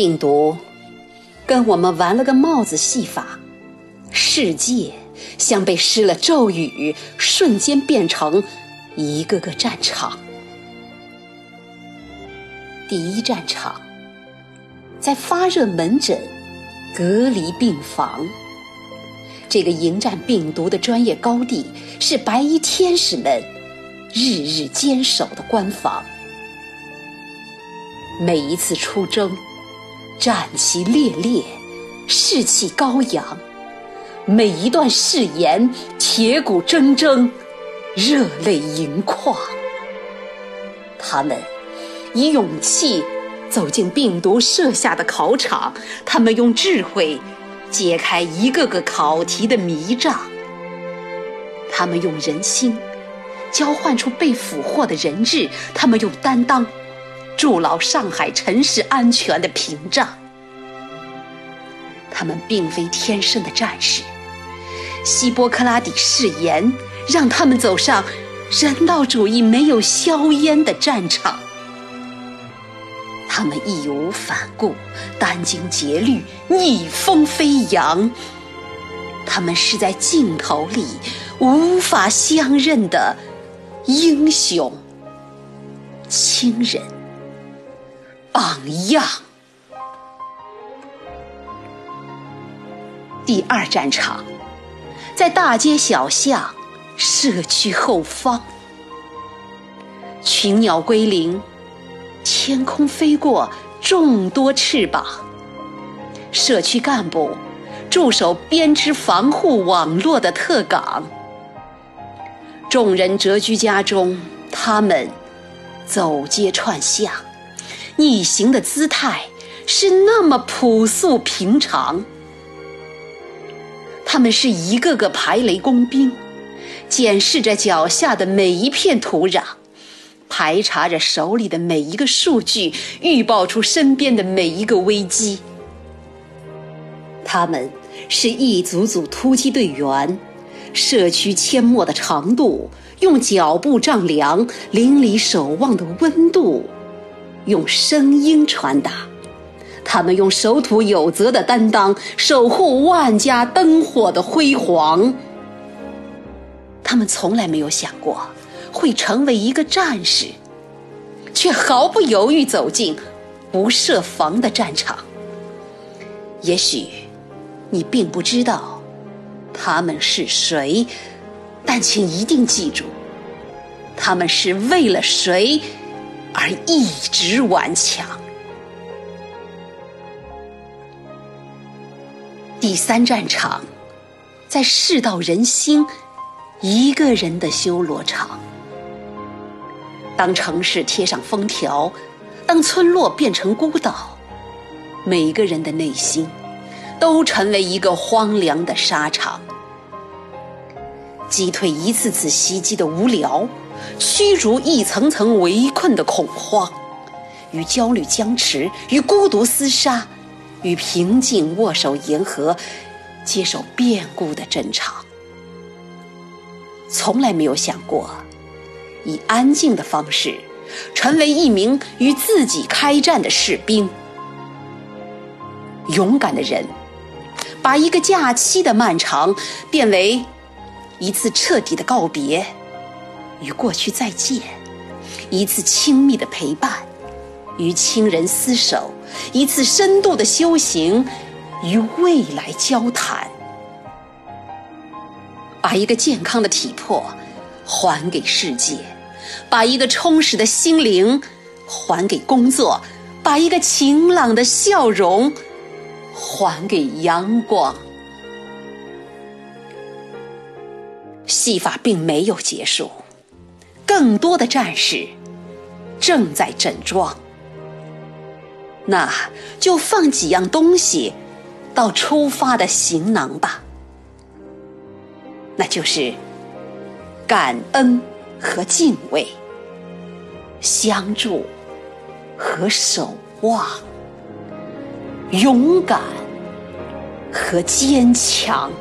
病毒跟我们玩了个帽子戏法，世界像被施了咒语，瞬间变成一个个战场。第一战场在发热门诊隔离病房，这个迎战病毒的专业高地是白衣天使们日日坚守的关防。每一次出征，战旗猎猎，士气高扬；每一段誓言，铁骨铮铮，热泪盈眶。他们以勇气走进病毒设下的考场，他们用智慧解开一个个考题的迷障，他们用人心交换出被俘获的人质，他们用担当。筑牢上海城市安全的屏障。他们并非天生的战士，希波克拉底誓言让他们走上人道主义没有硝烟的战场。他们义无反顾，殚精竭虑，逆风飞扬。他们是在镜头里无法相认的英雄亲人。榜样。第二战场，在大街小巷、社区后方，群鸟归林，天空飞过众多翅膀。社区干部驻守编织防护网络的特岗，众人蛰居家中，他们走街串巷。逆行的姿态是那么朴素平常，他们是一个个排雷工兵，检视着脚下的每一片土壤，排查着手里的每一个数据，预报出身边的每一个危机。他们是一组组突击队员，社区阡陌的长度，用脚步丈量邻里守望的温度。用声音传达，他们用守土有责的担当守护万家灯火的辉煌。他们从来没有想过会成为一个战士，却毫不犹豫走进不设防的战场。也许你并不知道他们是谁，但请一定记住，他们是为了谁。而一直顽强。第三战场，在世道人心，一个人的修罗场。当城市贴上封条，当村落变成孤岛，每个人的内心都成为一个荒凉的沙场。击退一次次袭击的无聊。驱逐一层层围困的恐慌，与焦虑僵持，与孤独厮杀，与平静握手言和，接受变故的正常。从来没有想过，以安静的方式，成为一名与自己开战的士兵。勇敢的人，把一个假期的漫长，变为一次彻底的告别。与过去再见，一次亲密的陪伴；与亲人厮守，一次深度的修行；与未来交谈。把一个健康的体魄还给世界，把一个充实的心灵还给工作，把一个晴朗的笑容还给阳光。戏法并没有结束。更多的战士正在整装，那就放几样东西到出发的行囊吧。那就是感恩和敬畏，相助和守望，勇敢和坚强。